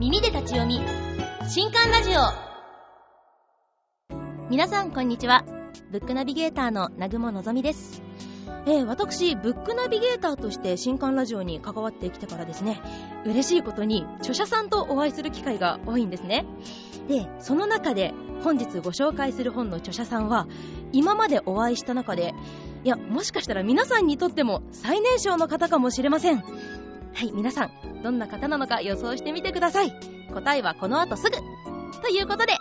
耳で立ち読み。新刊ラジオ。皆さんこんにちは。ブックナビゲーターの南雲のぞみです。えー、私、ブックナビゲーターとして新刊ラジオに関わってきてからですね、嬉しいことに著者さんとお会いする機会が多いんですね。で、その中で本日ご紹介する本の著者さんは、今までお会いした中で、いや、もしかしたら皆さんにとっても最年少の方かもしれません。はい、皆さん、どんな方なのか予想してみてください。答えはこの後すぐ。ということで、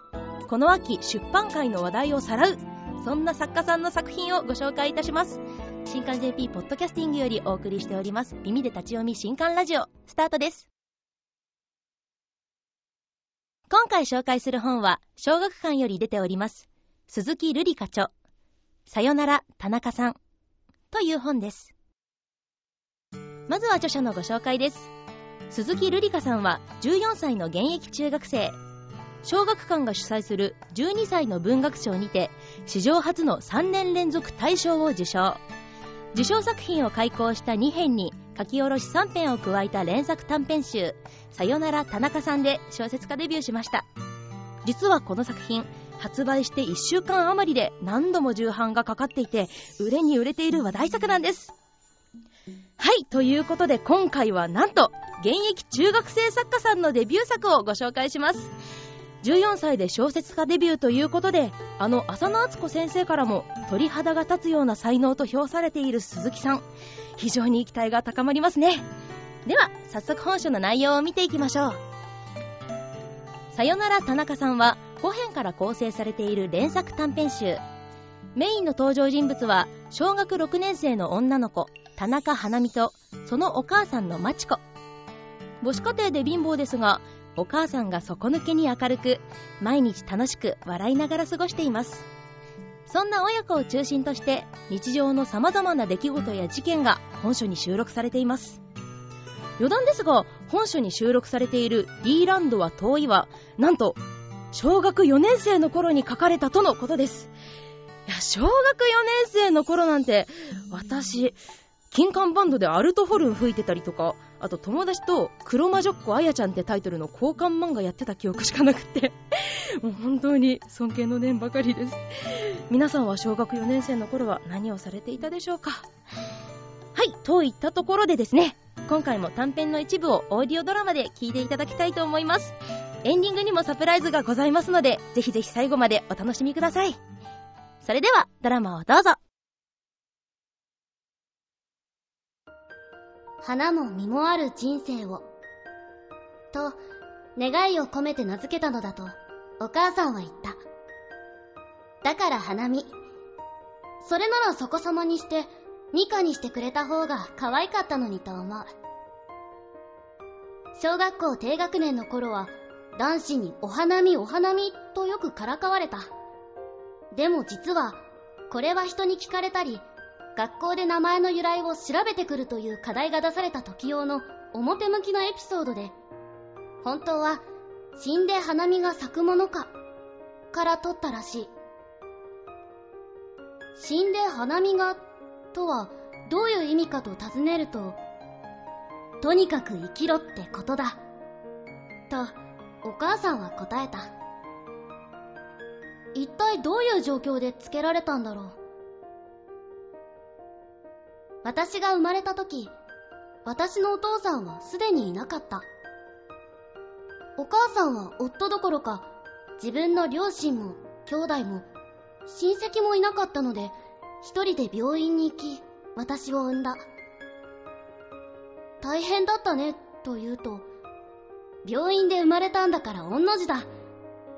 この秋出版界の話題をさらう、そんな作家さんの作品をご紹介いたします。新刊 JP ポッドキャスティングよりお送りしております。耳で立ち読み新刊ラジオ。スタートです。今回紹介する本は小学館より出ております。鈴木瑠璃課長。さよなら田中さん。という本です。まずは著者のご紹介です。鈴木瑠璃香さんは14歳の現役中学生。小学館が主催する12歳の文学賞にて史上初の3年連続大賞を受賞。受賞作品を開講した2編に書き下ろし3編を加えた連作短編集「さよなら田中さん」で小説家デビューしました。実はこの作品発売して1週間余りで何度も重版がかかっていて売れに売れている話題作なんです。はいということで今回はなんと現役中学生作家さんのデビュー作をご紹介します。14歳で小説家デビューということであの浅野敦子先生からも鳥肌が立つような才能と評されている鈴木さん。非常に期待が高まりますね。では早速本書の内容を見ていきましょう。さよなら田中さんは5編から構成されている連作短編集。メインの登場人物は小学6年生の女の子。田中花見とそのお母さんのまち子。母子家庭で貧乏ですがお母さんが底抜けに明るく毎日楽しく笑いながら過ごしています。そんな親子を中心として日常の様々な出来事や事件が本書に収録されています。余談ですが本書に収録されている D ランドは遠いはなんと小学4年生の頃に書かれたとのことです。いや小学4年生の頃なんて私金管バンドでアルトホルン吹いてたりとかあと友達と黒魔女っ子あやちゃんってタイトルの交換漫画やってた記憶しかなくって。もう本当に尊敬の念ばかりです。皆さんは小学4年生の頃は何をされていたでしょうか？はいといったところでですね今回も短編の一部をオーディオドラマで聞いていただきたいと思います。エンディングにもサプライズがございますのでぜひぜひ最後までお楽しみください。それではドラマをどうぞ。花も実もある人生を。と、願いを込めて名付けたのだと、お母さんは言った。だから花見。それならそこそまにして、ミカにしてくれた方が可愛かったのにと思う。小学校低学年の頃は、男子にお花見お花見とよくからかわれた。でも実は、これは人に聞かれたり、学校で名前の由来を調べてくるという課題が出された時用の表向きのエピソードで、本当は死んで花見が咲くものか、から取ったらしい。死んで花見が、とはどういう意味かと尋ねると、とにかく生きろってことだ。と、お母さんは答えた。一体どういう状況でつけられたんだろう。私が生まれた時、私のお父さんはすでにいなかった。お母さんは夫どころか、自分の両親も兄弟も親戚もいなかったので、一人で病院に行き、私を産んだ。大変だったね、と言うと、病院で生まれたんだから御の字だ、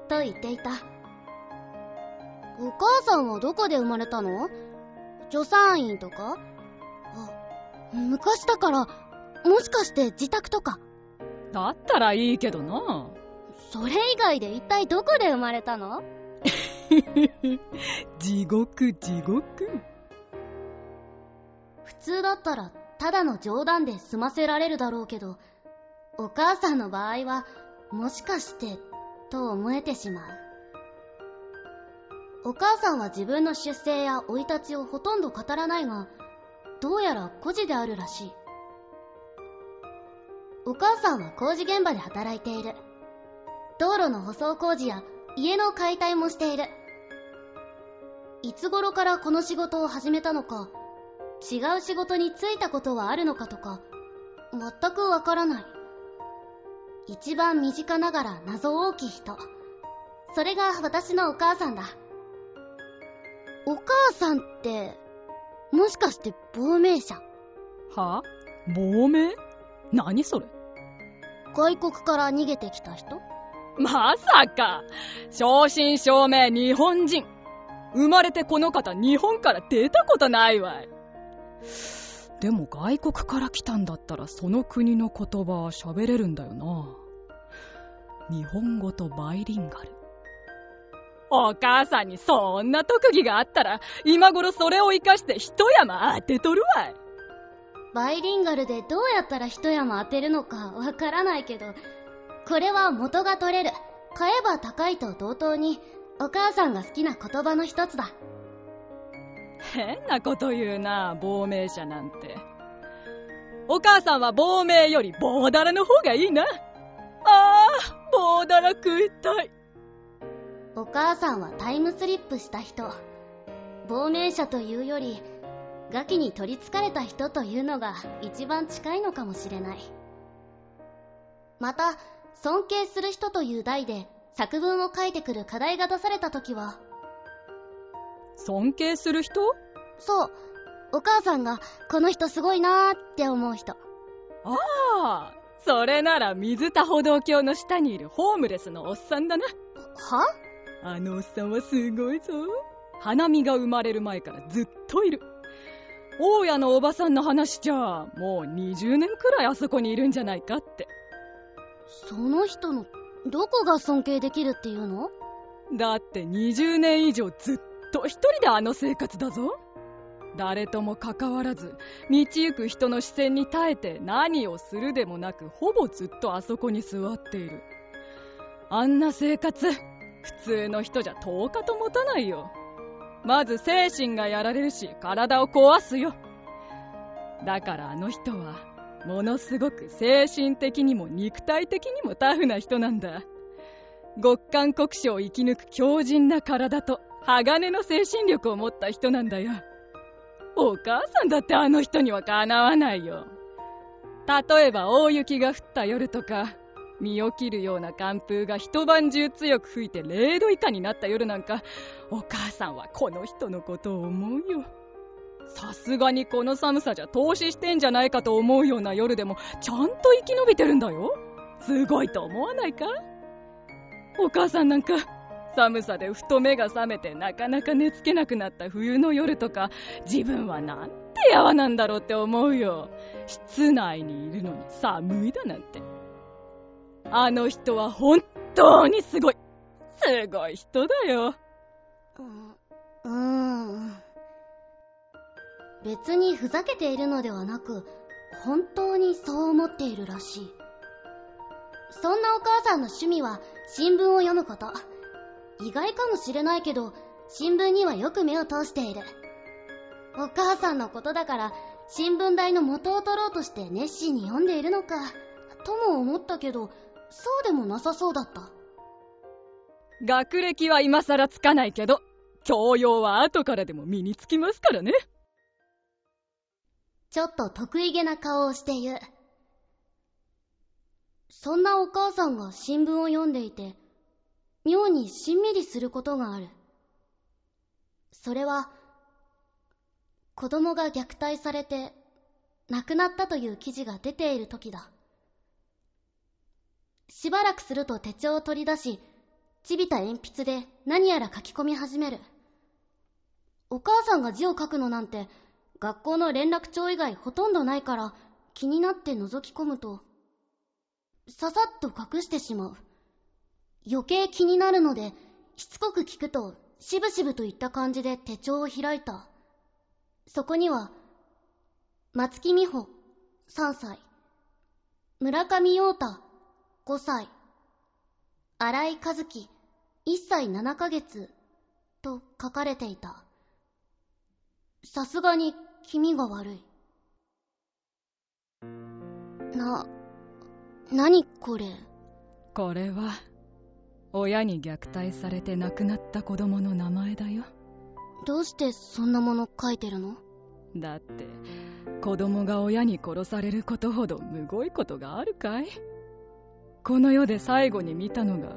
と言っていた。お母さんはどこで生まれたの？助産院とか？昔だから、もしかして自宅とか。だったらいいけどな。それ以外で一体どこで生まれたの？地獄地獄。普通だったらただの冗談で済ませられるだろうけど、お母さんの場合は、もしかして、と思えてしまう。お母さんは自分の出生や生い立ちをほとんど語らないが、どうやら孤児であるらしい。お母さんは工事現場で働いている。道路の舗装工事や家の解体もしている。いつ頃からこの仕事を始めたのか、違う仕事に就いたことはあるのかとか、全くわからない。一番身近ながら謎大きい人。それが私のお母さんだ。お母さんって、もしかして亡命者？は亡命？何それ？外国から逃げてきた人？まさか！正真正銘日本人。生まれてこの方日本から出たことないわい。でも外国から来たんだったらその国の言葉喋れるんだよな。日本語とバイリンガル。お母さんにそんな特技があったら今頃それを活かして一山当てとるわい。バイリンガルでどうやったら一山当てるのかわからないけど、これは元が取れる。買えば高いと同等にお母さんが好きな言葉の一つだ。変なこと言うな、亡命者なんて。お母さんは亡命より棒だらの方がいいな。ああ、棒だら食いたい。お母さんはタイムスリップした人。亡命者というより、ガキに取りつかれた人というのが一番近いのかもしれない。また、尊敬する人という題で作文を書いてくる課題が出された時は、尊敬する人？そう。お母さんが、この人すごいなーって思う人。ああ、それなら水田歩道橋の下にいるホームレスのおっさんだな。は？あのおっさんはすごいぞ。花見が生まれる前からずっといる。大家のおばさんの話じゃ、もう20年くらいあそこにいるんじゃないかって。その人の、どこが尊敬できるっていうの？だって20年以上ずっと一人であの生活だぞ。誰とも関わらず、道行く人の視線に耐えて何をするでもなく、ほぼずっとあそこに座っている。あんな生活、普通の人じゃ10日と持たないよ。まず精神がやられるし、体を壊すよ。だからあの人は、ものすごく精神的にも肉体的にもタフな人なんだ。極寒国書を生き抜く強靭な体と鋼の精神力を持った人なんだよ。お母さんだってあの人にはかなわないよ。例えば大雪が降った夜とか、身を切るような寒風が一晩中強く吹いて0度以下になった夜なんか、お母さんはこの人のことを思うよ。さすがにこの寒さじゃ投資してんじゃないかと思うような夜でも、ちゃんと生き延びてるんだよ。すごいと思わないか？お母さんなんか、寒さでふと目が覚めてなかなか寝つけなくなった冬の夜とか、自分はなんてやわなんだろうって思うよ。室内にいるのに寒いだなんて。あの人は本当にすごい。すごい人だよ。う、うん。別にふざけているのではなく、本当にそう思っているらしい。そんなお母さんの趣味は新聞を読むこと。意外かもしれないけど、新聞にはよく目を通している。お母さんのことだから、新聞代の元を取ろうとして熱心に読んでいるのか、とも思ったけど、そうでもなさそうだった。学歴は今更つかないけど、教養は後からでも身につきますからね。ちょっと得意げな顔をして言う。そんなお母さんが新聞を読んでいて、妙にしんみりすることがある。それは、子供が虐待されて亡くなったという記事が出ている時だ。しばらくすると手帳を取り出し、ちびた鉛筆で何やら書き込み始める。お母さんが字を書くのなんて、学校の連絡帳以外ほとんどないから気になって覗き込むと、ささっと隠してしまう。余計気になるので、しつこく聞くと、しぶしぶといった感じで手帳を開いた。そこには、松木美穂、3歳。村上陽太、5歳。荒井和樹、1歳7ヶ月、と書かれていた。さすがに気味が悪い。な、何これ？これは親に虐待されて亡くなった子供の名前だよどうしてそんなもの書いてるの？だって子供が親に殺されることほどむごいことがあるかい？この世で最後に見たのが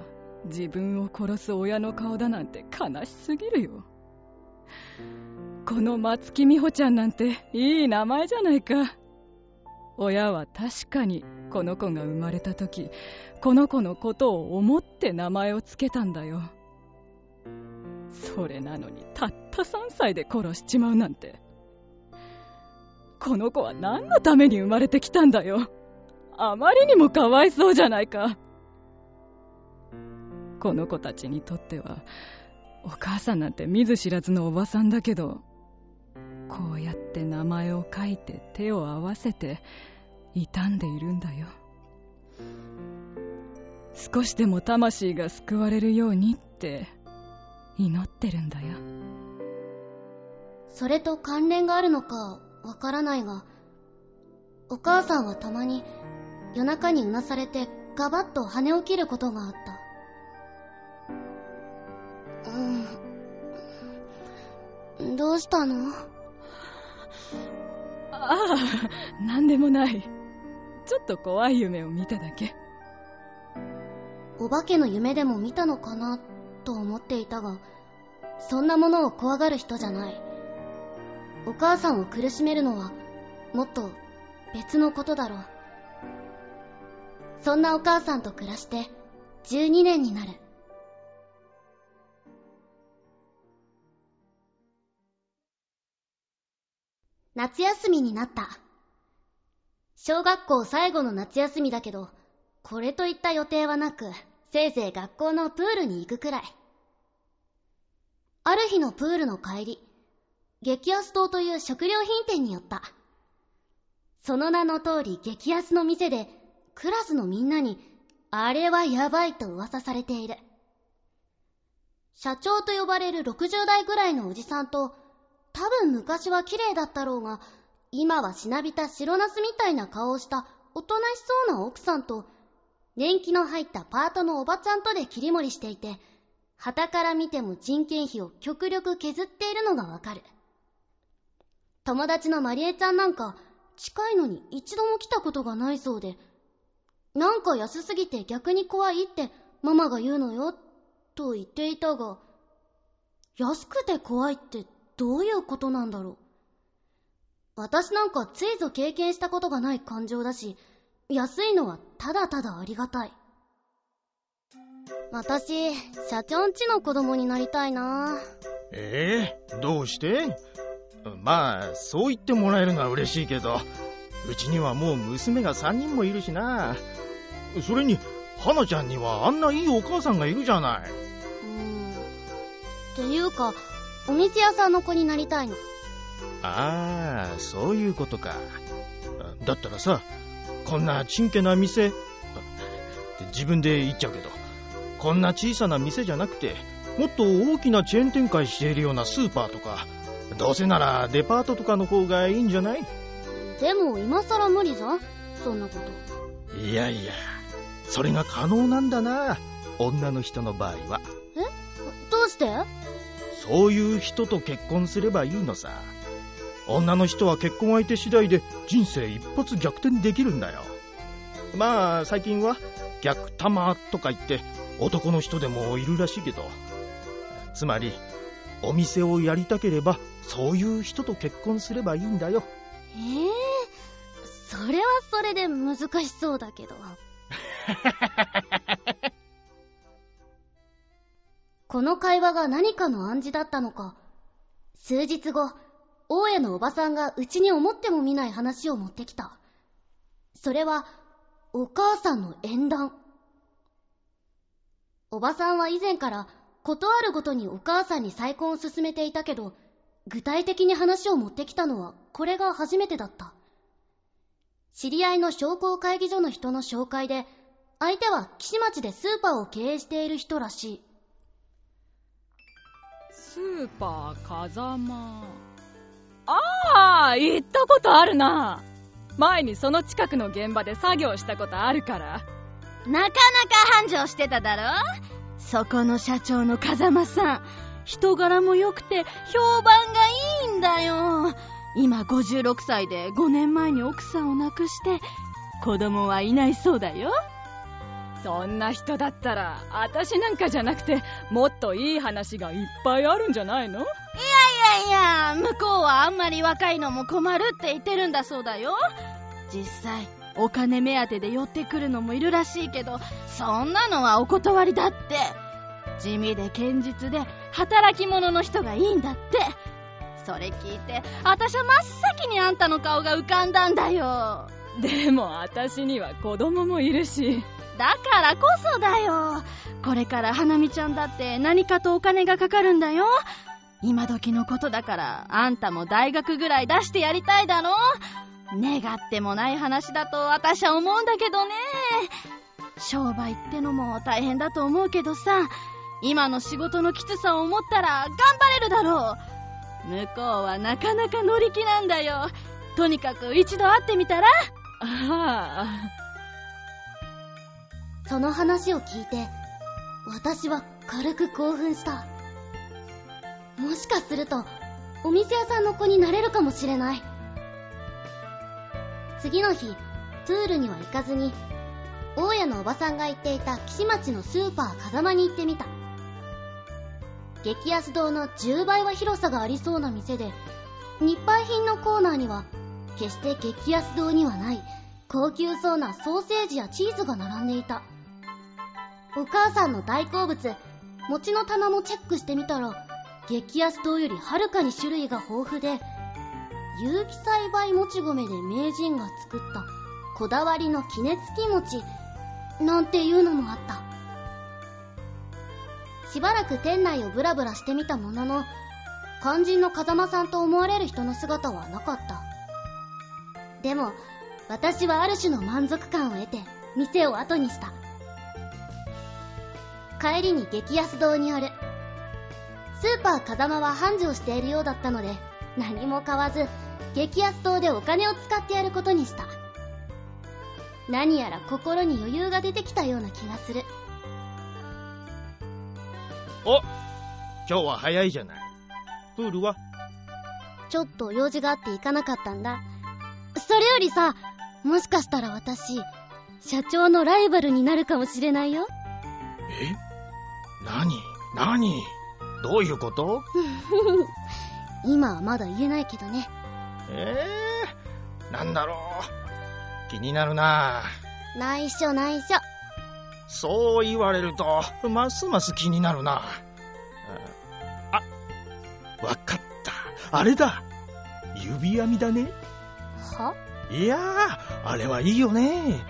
自分を殺す親の顔だなんて悲しすぎるよ。この松木美穂ちゃんなんていい名前じゃないか。親は確かにこの子が生まれた時この子のことを思って名前を付けたんだよ。それなのにたった3歳で殺しちまうなんて。この子は何のために生まれてきたんだよ。あまりにもかわいそうじゃないか。この子たちにとってはお母さんなんて見ず知らずのおばさんだけどこうやって名前を書いて手を合わせて傷んでいるんだよ。少しでも魂が救われるようにって祈ってるんだよ。それと関連があるのかわからないがお母さんはたまに夜中にうなされてガバッと羽を切ることがあった。うん。どうしたの？ああ何でもない。ちょっと怖い夢を見ただけ。お化けの夢でも見たのかなと思っていたがそんなものを怖がる人じゃない。お母さんを苦しめるのはもっと別のことだろうそんなお母さんと暮らして12年になる。夏休みになった。小学校最後の夏休みだけどこれといった予定はなくせいぜい学校のプールに行くくらい。ある日のプールの帰り激安島という食料品店に寄った。その名の通り激安の店でクラスのみんなにあれはやばいと噂されている。社長と呼ばれる60代ぐらいのおじさんと多分昔は綺麗だったろうが今はしなびた白ナスみたいな顔をしたおとなしそうな奥さんと年季の入ったパートのおばちゃんとで切り盛りしていて旗から見ても人件費を極力削っているのがわかる。友達のまりえちゃんなんか近いのに一度も来たことがないそうでなんか安すぎて逆に怖いってママが言うのよと言っていたが安くて怖いってどういうことなんだろう。私なんかついぞ経験したことがない感情だし安いのはただただありがたい。私社長んちの子供になりたいな。ええ？どうして？まあそう言ってもらえるのは嬉しいけどうちにはもう娘が3人もいるしな。それに花ちゃんにはあんないいお母さんがいるじゃない。うーん。っていうかお店屋さんの子になりたいの。ああそういうことか。だったらさこんなちんけな店自分で言っちゃうけどこんな小さな店じゃなくてもっと大きなチェーン展開しているようなスーパーとかどうせならデパートとかの方がいいんじゃない？でも今さら無理じゃん？そんなこと。いやいやそれが可能なんだな。女の人の場合は。どうして？そういう人と結婚すればいいのさ。女の人は結婚相手次第で人生一発逆転できるんだよ。まあ最近は逆玉とか言って男の人でもいるらしいけど。つまりお店をやりたければそういう人と結婚すればいいんだよ。ええそれはそれで難しそうだけど この会話が何かの暗示だったのか数日後大家のおばさんがうちに思ってもみない話を持ってきた。それはお母さんの縁談。おばさんは以前からことあるごとにお母さんに再婚を勧めていたけど具体的に話を持ってきたのはこれが初めてだった。知り合いの商工会議所の人の紹介で相手は岸町でスーパーを経営している人らしい。スーパー風間。ああ行ったことあるな。前にその近くの現場で作業したことあるから。なかなか繁盛してただろ？そこの社長の風間さん。人柄も良くて評判がいいんだよ。今56歳で5年前に奥さんを亡くして子供はいないそうだよそんな人だったら私なんかじゃなくてもっといい話がいっぱいあるんじゃないの？いやいやいや向こうはあんまり若いのも困るって言ってるんだそうだよ。実際お金目当てで寄ってくるのもいるらしいけどそんなのはお断りだって。地味で堅実で働き者の人がいいんだって。それ聞いて私は真っ先にあんたの顔が浮かんだんだよ。でも私には子供もいるしだからこそだよ。これから花見ちゃんだって何かとお金がかかるんだよ。今時のことだからあんたも大学ぐらい出してやりたいだろ。願ってもない話だと私は思うんだけどね。商売ってのも大変だと思うけどさ。今の仕事のきつさを思ったら頑張れるだろう。向こうはなかなか乗り気なんだよ。とにかく一度会ってみたら？ああ。その話を聞いて私は軽く興奮した。もしかするとお店屋さんの子になれるかもしれない。次の日プールには行かずに大家のおばさんが言っていた岸町のスーパー風間に行ってみた。激安堂の10倍は広さがありそうな店で日配品のコーナーには決して激安堂にはない高級そうなソーセージやチーズが並んでいた。お母さんの大好物。餅の棚もチェックしてみたら激安堂よりはるかに種類が豊富で有機栽培もち米で名人が作ったこだわりの杵つき餅なんていうのもあった。しばらく店内をブラブラしてみたものの肝心の風間さんと思われる人の姿はなかった。でも私はある種の満足感を得て店を後にした。帰りに激安堂による。スーパー風間は繁盛しているようだったので何も買わず激安堂でお金を使ってやることにした。何やら心に余裕が出てきたような気がする。お今日は早いじゃない。プールは？ちょっと用事があって行かなかったんだ。それよりさもしかしたら私社長のライバルになるかもしれないよ。え？何何どういうこと？今はまだ言えないけどね。ええー、なんだろう。気になるな。内緒内緒。そう言われるとますます気になるな。あわかった。あれだ。指編みだね。は？いやーあれはいいよね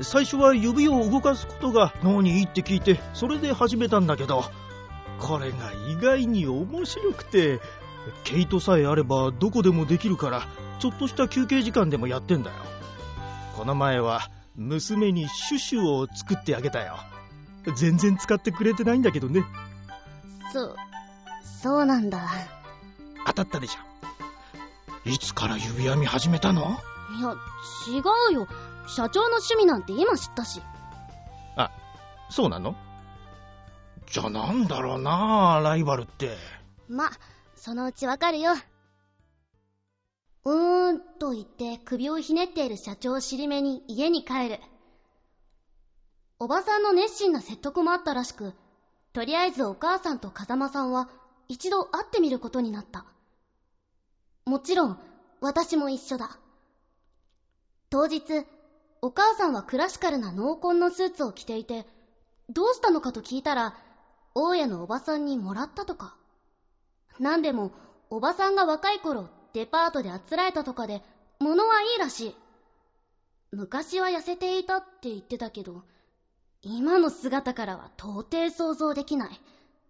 最初は指を動かすことが脳にいいって聞いてそれで始めたんだけどこれが意外に面白くて毛糸さえあればどこでもできるからちょっとした休憩時間でもやってんだよ。この前は娘にシュシュを作ってあげたよ。全然使ってくれてないんだけどね。そそうなんだ。当たったでしょ。いつから指編み始めたの？いや違うよ社長の趣味なんて今知ったし。あそうなの？じゃあなんだろうなライバルって。まそのうちわかるよ。うーんと言って首をひねっている社長を尻目に家に帰る。おばさんの熱心な説得もあったらしくとりあえずお母さんと風間さんは一度会ってみることになった。もちろん私も一緒だ。当日お母さんはクラシカルな濃紺のスーツを着ていてどうしたのかと聞いたら大家のおばさんにもらったとか。なんでもおばさんが若い頃デパートであつらえたとかで物はいいらしい。昔は痩せていたって言ってたけど今の姿からは到底想像できない。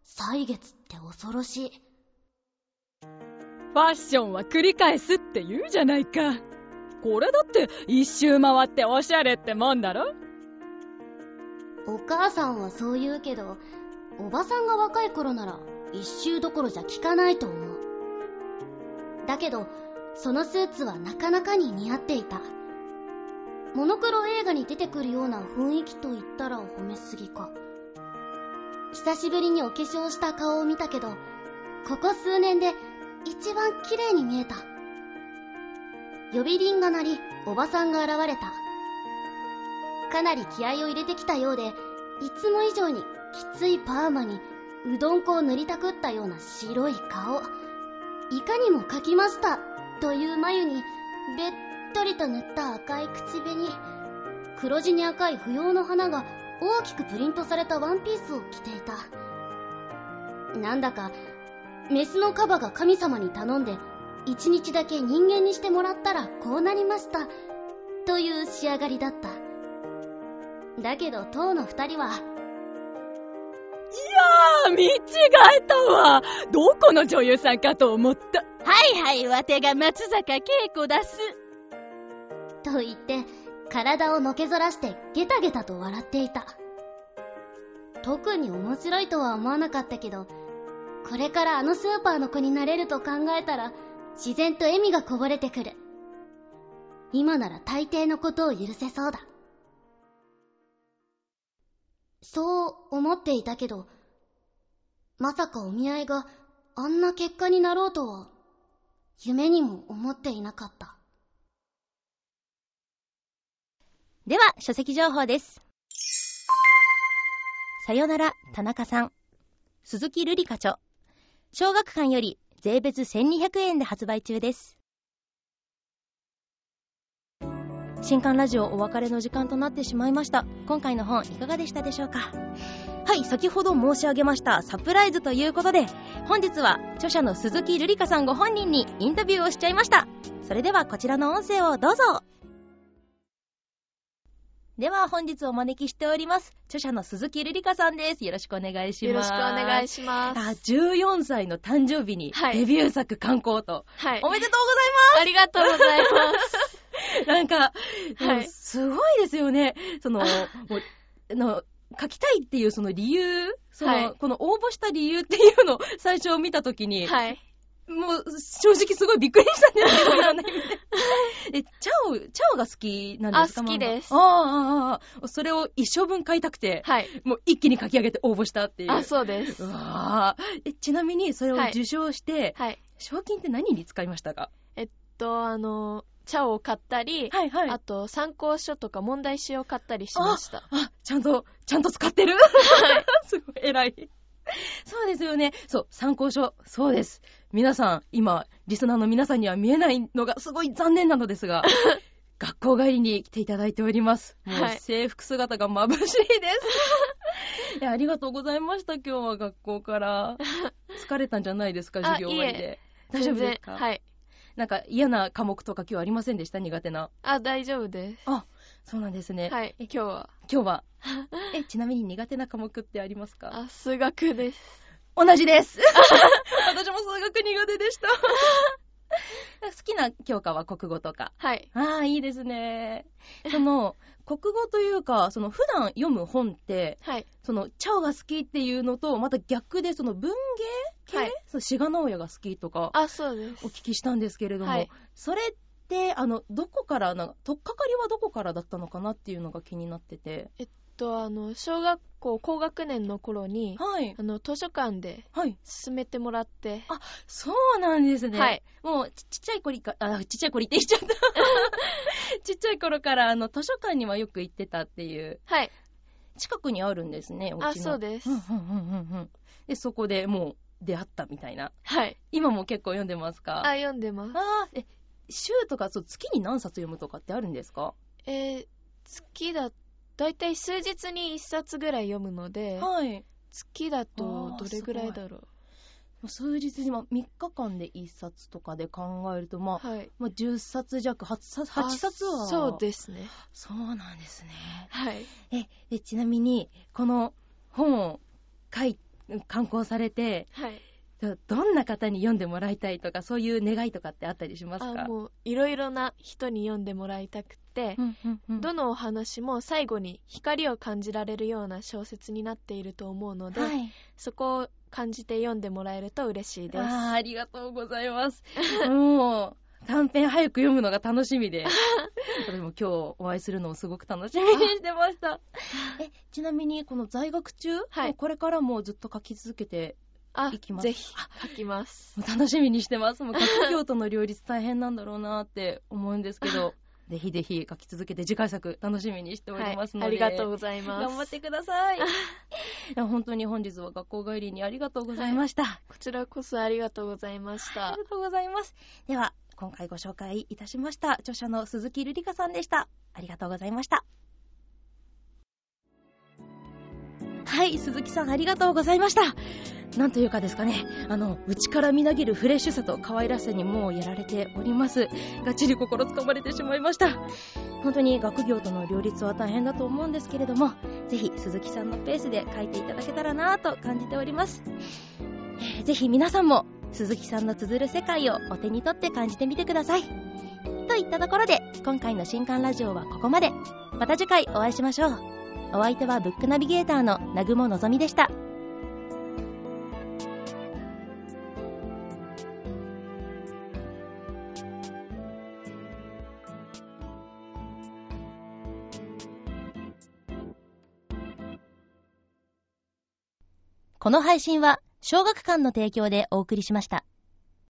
歳月って恐ろしい。ファッションは繰り返すって言うじゃないか。これだって一周回っておしゃれってもんだろ？お母さんはそう言うけどおばさんが若い頃なら一周どころじゃ効かないと思うだけどそのスーツはなかなかに似合っていたモノクロ映画に出てくるような雰囲気と言ったら褒めすぎか。久しぶりにお化粧した顔を見たけど、ここ数年で一番綺麗に見えた。呼び鈴が鳴り、おばさんが現れた。かなり気合を入れてきたようで、いつも以上にきついパーマに、うどん粉を塗りたくったような白い顔。いかにも描きましたという眉に、べっとりと塗った赤い口紅。黒地に赤い不要の花が大きくプリントされたワンピースを着ていた。なんだか、メスのカバが神様に頼んで、一日だけ人間にしてもらったらこうなりました。という仕上がりだった。だけど、当の二人は、いやー、見違えたわ。どこの女優さんかと思った。はいはい、わてが松坂恵子だす。と言って、体をのけぞらしてゲタゲタと笑っていた。特に面白いとは思わなかったけど、これからあのスーパーの子になれると考えたら、自然と笑みがこぼれてくる。今なら大抵のことを許せそうだ。そう思っていたけど、まさかお見合いがあんな結果になろうとは、夢にも思っていなかった。では、書籍情報です。さよなら、田中さん。鈴木瑠璃課長。小学館より税別1200円で発売中です。新刊ラジオお別れの時間となってしまいました。今回の本いかがでしたでしょうか？はい、先ほど申し上げましたサプライズということで、本日は著者の鈴木瑠璃香さんご本人にインタビューをしちゃいました。それではこちらの音声をどうぞ。では本日お招きしております。著者の鈴木瑠璃香さんです。よろしくお願いします。よろしくお願いしします。あ、14歳の誕生日にはいデビュー作刊行と、はい。おめでとうありがとうございます。ございます。なんか、はいすごいですよね。その、の書きたいっていうその理由、その、はいこの応募した理由っていうのを最初見たときに、はい。もう正直すごいびっくりしたんですけど、いろんな意味で。え、チャオ、チャオが好きなんですかあ好きですああ、ああ、ああ、それを一生分買いたくて、はい。もう一気に書き上げて応募したっていう。あ、そうです。うわぁえ、ちなみにそれをはい受賞して、はい。賞金って何に使いましたか？と、あの、茶を買ったり、はいはい。あと、参考書とか問題集を買ったりしました。あ、ちゃんと、ちゃんと使ってる？すごい偉い。そうですよね。そう、参考書。そうです。皆さん、今、リスナーの皆さんには見えないのがすごい残念なのですが、学校帰りに来ていただいております。もうはい制服姿が眩しいです。いや、ありがとうございました、今日は学校から。疲れたんじゃないですか、授業終わりいで。大丈夫ですか？はい。なんか嫌な科目とか今日ありませんでした？苦手な。あ、大丈夫です。そうなんですね。はい。今日は。今日は？え、ちなみに苦手な科目ってありますか？あ、数学です。同じです。私も数学苦手でした。好きな教科は国語とか。はい。ああ、いいですね。その、国語というか、その普段読む本って、はい。その、チャオが好きっていうのと、また逆で、その文芸系、はいその志賀直哉が好きとか、あ、そうですお。聞きしたんですけれども、はいそれって、あの、どこからな、とっかかりはどこからだったのかなっていうのが気になってて。と、あの、小学校高学年の頃に、はい。あの、図書館ではい。進めてもらって、そうなんですね。はい。もうち、ちっちゃい頃か、あ、ちっちゃい頃言って言っちゃった。ちっちゃい頃から、あの、図書館にはよく行ってたっていう、はい。近くにあるんですね、お。あ、そうです。うんうんうんうんうん。で、そこでもう出会ったみたいな。はい。今も結構読んでますか？あ、読んでます。あーえ、週とか、そう、月に何冊読むとかってあるんですか？えー、月だ、だいたい数日に一冊ぐらい読むので、はい。月だあとーどれぐらいだろ数日に、まあ、3日間で1冊とかで考えると、まあ、う。はい。まあ、10冊弱、8冊、8冊は。あそうですね。そうなんですね。はい。え、で、ちなみに、この本を書い、刊行されて、はい。どどんな方に読んでもらいたいとか、そういう願いとかってあったりしますか？あもういろいろな人に読んでもらいたくて、うんうんうんどのお話も最後に光を感じられるような小説になっていると思うので、はい。そこを感じて読んでもらえると嬉しいです。あーありがとうございます。もう、短編早く読むのが楽しみで、私も今日お会いするのをすごく楽しみにしてました。え、ちなみにこの在学中、はいこれからもずっと書き続けて、あいきますぜひ書きます。楽しみにしてます。もう学業との両立大変なんだろうなって思うんですけど、ぜひぜひ書き続けて次回作楽しみにしておりますので、はい、ありがとうございます。頑張ってください。いや本当に本日は学校帰りにありがとうございました。こちらこそありがとうございましたあり。がとうございます。では、今回ご紹介いたしました著者の鈴木瑠璃香さんでした。ありがとうございました。はい、鈴木さんありがとうございました。なんというかですかね、あの、内からみなぎるフレッシュさと可愛らしさにもうやられております。がっちり心つかまれてしまいました。本当に学業との両立は大変だと思うんですけれども、ぜひ鈴木さんのペースで書いていただけたらなぁと感じております。ぜひ皆さんも鈴木さんの綴る世界をお手に取って感じてみてください。といったところで、今回の新刊ラジオはここまで。また次回お会いしましょう。お相手はブックナビゲーターの南雲のぞみでした。この配信は小学館の提供でお送りしました。